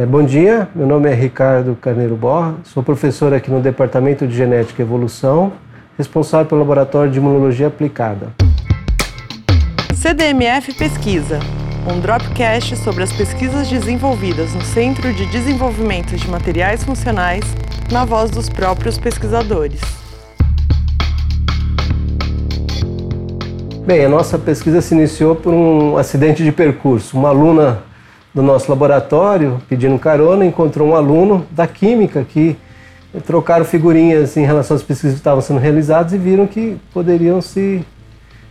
É, bom dia, meu nome é Ricardo Carneiro Borra, sou professor aqui no Departamento de Genética e Evolução, responsável pelo Laboratório de Imunologia Aplicada. CDMF Pesquisa, um dropcast sobre as pesquisas desenvolvidas no Centro de Desenvolvimento de Materiais Funcionais, na voz dos próprios pesquisadores. Bem, a nossa pesquisa se iniciou por um acidente de percurso. Uma aluna do nosso laboratório, pedindo carona, encontrou um aluno da química que trocaram figurinhas em relação às pesquisas que estavam sendo realizadas e viram que poderiam se,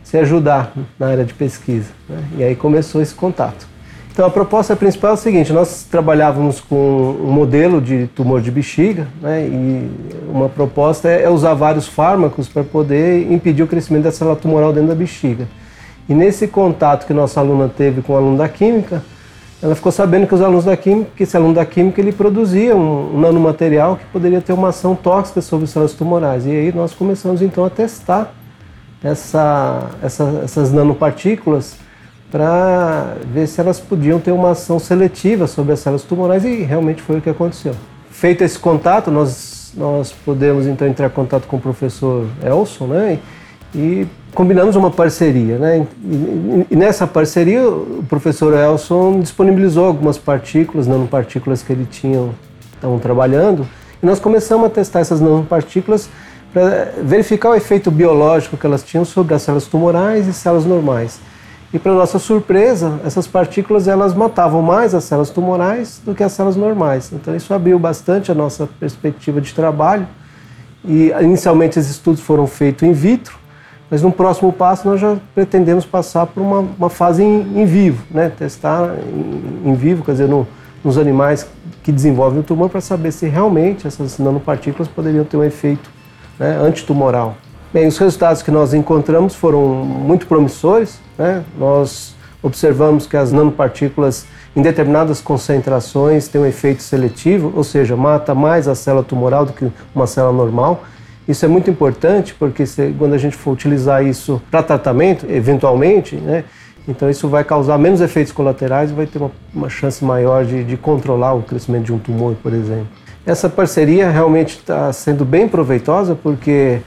se ajudar na área de pesquisa. Né? E aí começou esse contato. Então a proposta principal é o seguinte: nós trabalhávamos com um modelo de tumor de bexiga, né? e uma proposta é usar vários fármacos para poder impedir o crescimento da célula tumoral dentro da bexiga. E nesse contato que nossa aluna teve com o aluno da química, ela ficou sabendo que os alunos da química, que esse aluno da química ele produzia um, nanomaterial que poderia ter uma ação tóxica sobre células tumorais. E aí nós começamos então a testar essa, essa, essas nanopartículas para ver se elas podiam ter uma ação seletiva sobre as células tumorais e realmente foi o que aconteceu. Feito esse contato, nós, nós podemos então entrar em contato com o professor Elson, né? E combinamos uma parceria, né? E, e, nessa parceria o professor Elson disponibilizou algumas partículas, nanopartículas que ele tinha, estavam trabalhando, e nós começamos a testar essas nanopartículas para verificar o efeito biológico que elas tinham sobre as células tumorais e células normais. E para nossa surpresa, essas partículas elas matavam mais as células tumorais do que as células normais. Então isso abriu bastante a nossa perspectiva de trabalho. E inicialmente esses estudos foram feitos in vitro, mas no próximo passo nós já pretendemos passar por uma, uma fase em, em, vivo, né? testar em, em vivo, quer dizer, no, nos animais que desenvolvem o tumor para saber se realmente essas nanopartículas poderiam ter um efeito né, antitumoral. Bem, os resultados que nós encontramos foram muito promissores. Né? Nós observamos que as nanopartículas em determinadas concentrações têm um efeito seletivo, ou seja, mata mais a célula tumoral do que uma célula normal. Isso é muito importante porque se, quando a gente for utilizar isso para tratamento, eventualmente, né, então isso vai causar menos efeitos colaterais e vai ter uma, uma chance maior de, de, controlar o crescimento de um tumor, por exemplo. Essa parceria realmente está sendo bem proveitosa porque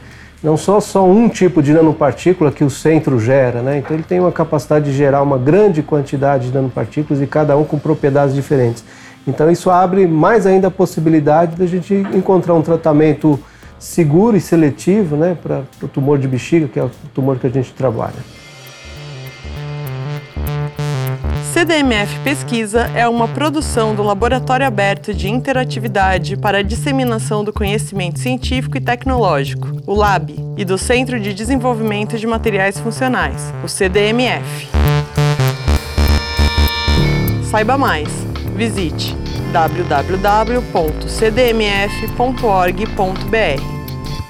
não só só um tipo de nanopartícula que o centro gera, né? Então ele tem uma capacidade de gerar uma grande quantidade de nanopartículas e cada um com propriedades diferentes. Então isso abre mais ainda a possibilidade de a gente encontrar um tratamento seguro e seletivo né, para o tumor de bexiga, que é o tumor que a gente trabalha. CDMF Pesquisa é uma produção do Laboratório Aberto de Interatividade para a Disseminação do Conhecimento Científico e Tecnológico, o LAB, e do Centro de Desenvolvimento de Materiais Funcionais, o CDMF. Saiba mais. Visite www.cdmf.org.br.